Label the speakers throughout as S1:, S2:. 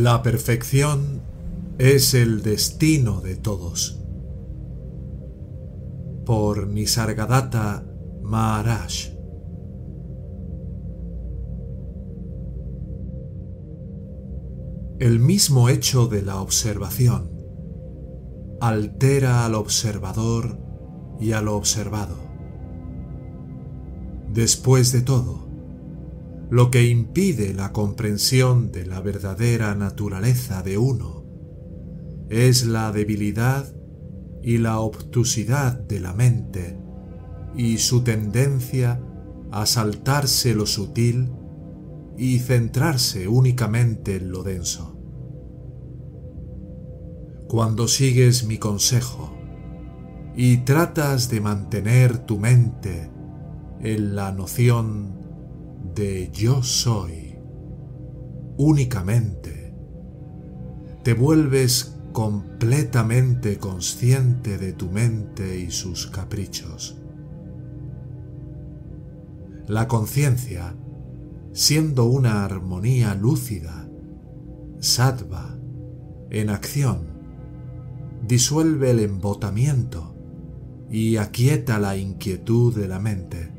S1: La perfección es el destino de todos. Por Nisargadatta Maharaj. El mismo hecho de la observación altera al observador y a lo observado. Después de todo, lo que impide la comprensión de la verdadera naturaleza de uno es la debilidad y la obtusidad de la mente y su tendencia a saltarse lo sutil y centrarse únicamente en lo denso. Cuando sigues mi consejo y tratas de mantener tu mente en la noción de yo soy únicamente, te vuelves completamente consciente de tu mente y sus caprichos. La conciencia, siendo una armonía lúcida, sattva, en acción, disuelve el embotamiento y aquieta la inquietud de la mente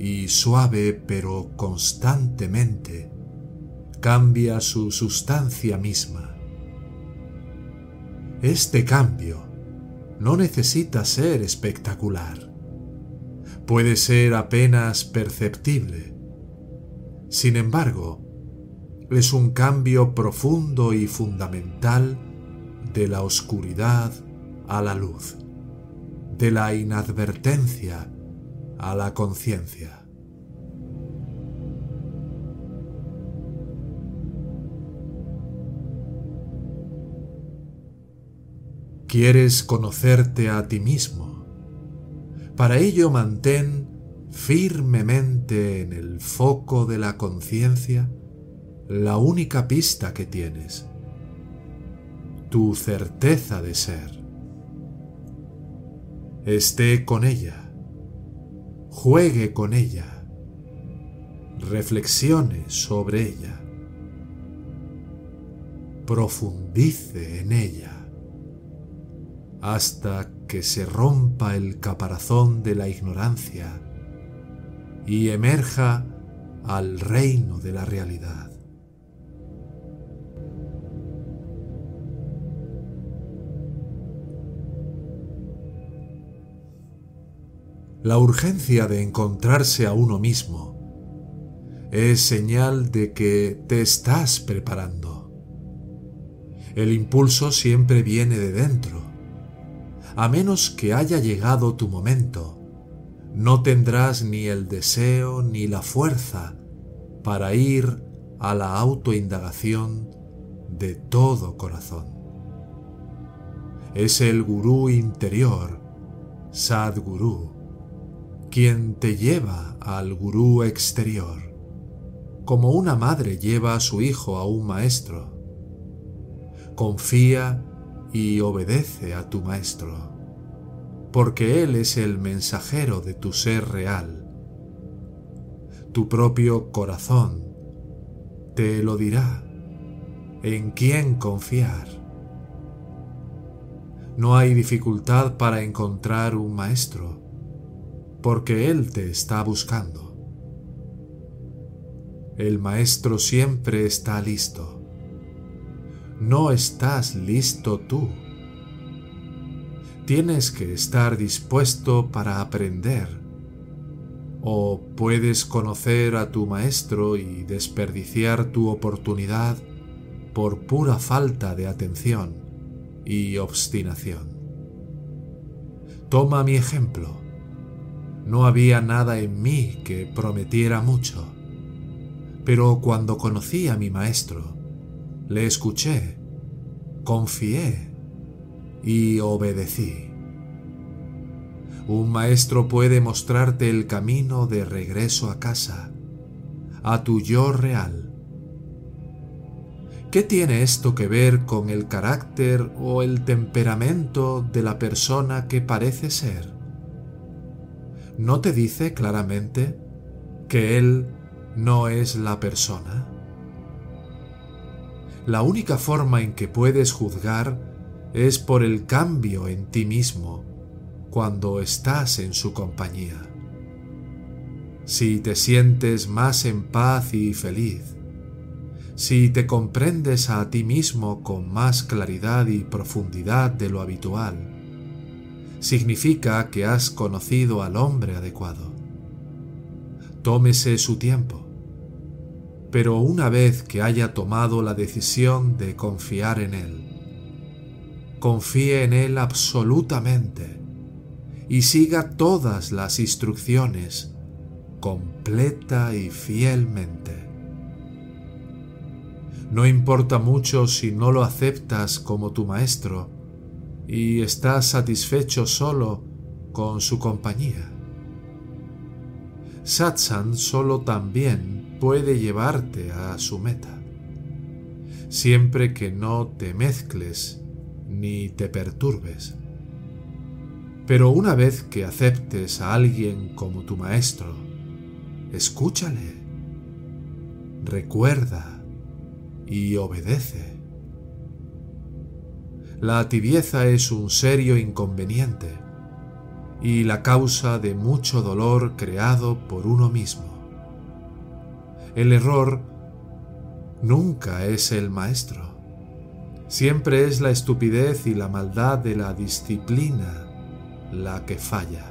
S1: y suave pero constantemente cambia su sustancia misma. Este cambio no necesita ser espectacular. Puede ser apenas perceptible. Sin embargo, es un cambio profundo y fundamental de la oscuridad a la luz, de la inadvertencia a la conciencia. ¿Quieres conocerte a ti mismo? Para ello mantén firmemente en el foco de la conciencia la única pista que tienes, tu certeza de ser. Esté con ella juegue con ella, reflexione sobre ella, profundice en ella, hasta que se rompa el caparazón de la ignorancia y emerja al reino de la realidad. La urgencia de encontrarse a uno mismo es señal de que te estás preparando. El impulso siempre viene de dentro. A menos que haya llegado tu momento, no tendrás ni el deseo ni la fuerza para ir a la autoindagación de todo corazón. Es el gurú interior, Sadguru, quien te lleva al gurú exterior, como una madre lleva a su hijo a un maestro. Confía y obedece a tu maestro, porque él es el mensajero de tu ser real. Tu propio corazón te lo dirá en quién confiar. No hay dificultad para encontrar un maestro porque Él te está buscando. El Maestro siempre está listo. No estás listo tú. Tienes que estar dispuesto para aprender. O puedes conocer a tu Maestro y desperdiciar tu oportunidad por pura falta de atención y obstinación. Toma mi ejemplo no había nada en mí que prometiera mucho. Pero cuando conocí a mi maestro, le escuché, confié y obedecí. Un maestro puede mostrarte el camino de regreso a casa, a tu yo real. ¿Qué tiene esto que ver con el carácter o el temperamento de la persona que parece ser? ¿No te dice claramente que él no es la persona? La única forma en que puedes juzgar es por el cambio en ti mismo cuando estás en su compañía. Si te sientes más en paz y feliz, si te comprendes a ti mismo con más claridad y profundidad de lo habitual, significa que has conocido al hombre adecuado. Tómese su tiempo, pero una vez que haya tomado la decisión de confiar en él, confíe en él absolutamente y siga todas las instrucciones completa y fielmente. No importa mucho si no lo aceptas como tu maestro y estás satisfecho solo con su compañía. Satsan solo también puede llevarte a su meta, siempre que no te mezcles ni te perturbes. Pero una vez que aceptes a alguien como tu maestro, escúchale, recuerda y obedece. La tibieza es un serio inconveniente y la causa de mucho dolor creado por uno mismo. El error nunca es el maestro, siempre es la estupidez y la maldad de la disciplina la que falla.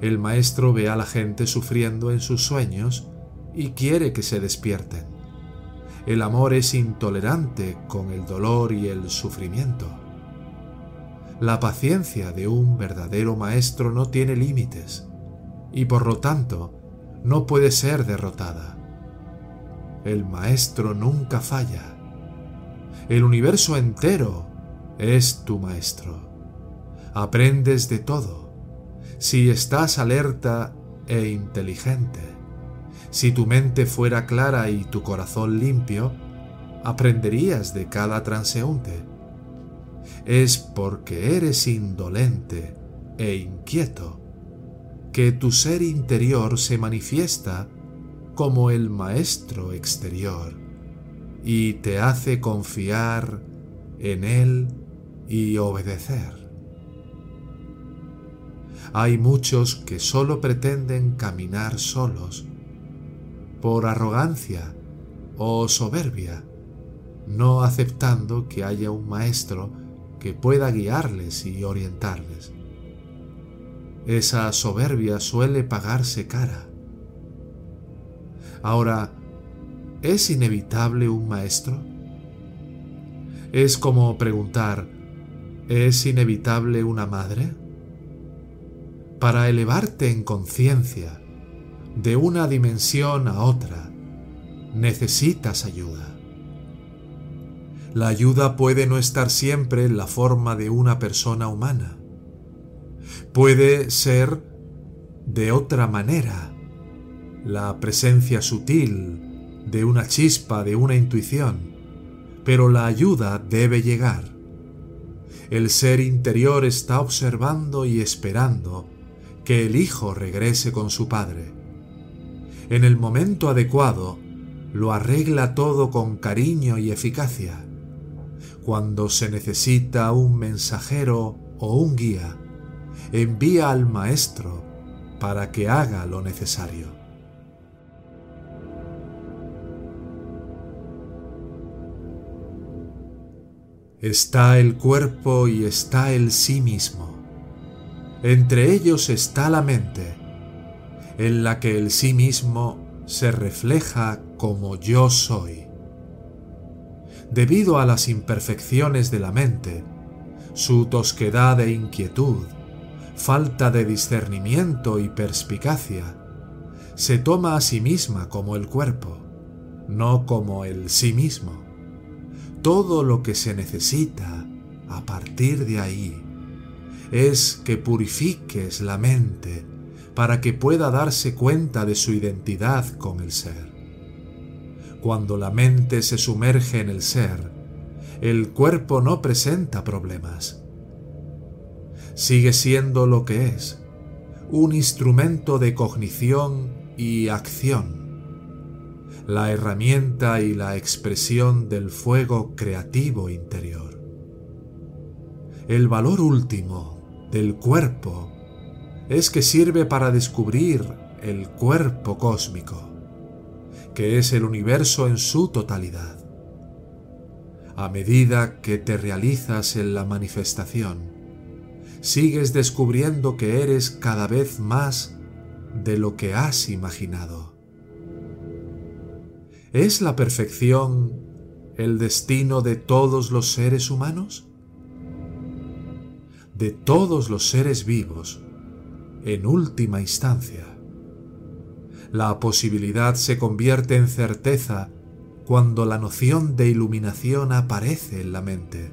S1: El maestro ve a la gente sufriendo en sus sueños y quiere que se despierten. El amor es intolerante con el dolor y el sufrimiento. La paciencia de un verdadero maestro no tiene límites y por lo tanto no puede ser derrotada. El maestro nunca falla. El universo entero es tu maestro aprendes de todo. Si estás alerta e inteligente, si tu mente fuera clara y tu corazón limpio, aprenderías de cada transeúnte. Es porque eres indolente e inquieto que tu ser interior se manifiesta como el maestro exterior y te hace confiar en él y obedecer. Hay muchos que solo pretenden caminar solos, por arrogancia o soberbia, no aceptando que haya un maestro que pueda guiarles y orientarles. Esa soberbia suele pagarse cara. Ahora, ¿es inevitable un maestro? Es como preguntar, ¿es inevitable una madre? para elevarte en conciencia de una dimensión a otra, necesitas ayuda. La ayuda puede no estar siempre en la forma de una persona humana. Puede ser de otra manera, la presencia sutil de una chispa, de una intuición, pero la ayuda debe llegar. El ser interior está observando y esperando que el hijo regrese con su padre. En el momento adecuado, lo arregla todo con cariño y eficacia. Cuando se necesita un mensajero o un guía, envía al maestro para que haga lo necesario. Está el cuerpo y está el sí mismo. Entre ellos está la mente, en la que el sí mismo se refleja como yo soy. Debido a las imperfecciones de la mente, su tosquedad e inquietud, falta de discernimiento y perspicacia, se toma a sí misma como el cuerpo, no como el sí mismo. Todo lo que se necesita a partir de ahí es que purifiques la mente para que pueda darse cuenta de su identidad con el ser. Cuando la mente se sumerge en el ser, el cuerpo no presenta problemas. Sigue siendo lo que es, un instrumento de cognición y acción, la herramienta y la expresión del fuego creativo interior. El valor último del cuerpo es que sirve para descubrir el cuerpo cósmico, que es el universo en su totalidad. A medida que te realizas en la manifestación, sigues descubriendo que eres cada vez más de lo que has imaginado. ¿Es la perfección el destino de todos los seres humanos? De todos los seres vivos, en última instancia. La posibilidad se convierte en certeza cuando la noción de iluminación aparece en la mente.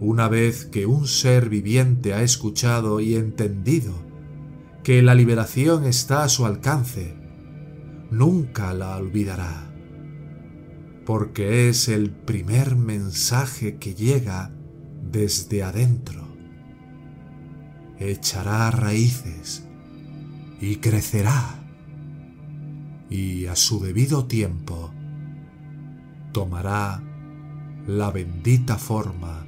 S1: Una vez que un ser viviente ha escuchado y entendido que la liberación está a su alcance, nunca la olvidará, porque es el primer mensaje que llega desde adentro echará raíces y crecerá y a su debido tiempo tomará la bendita forma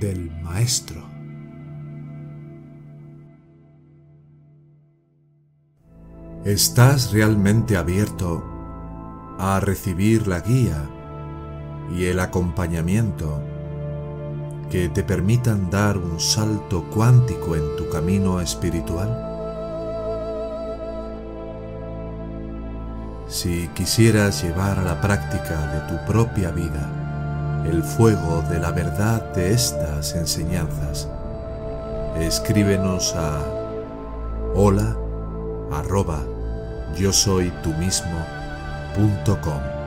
S1: del Maestro. ¿Estás realmente abierto a recibir la guía y el acompañamiento que te permitan dar un salto cuántico en tu camino espiritual? Si quisieras llevar a la práctica de tu propia vida el fuego de la verdad de estas enseñanzas, escríbenos a hola arroba yo soy tú mismo punto com.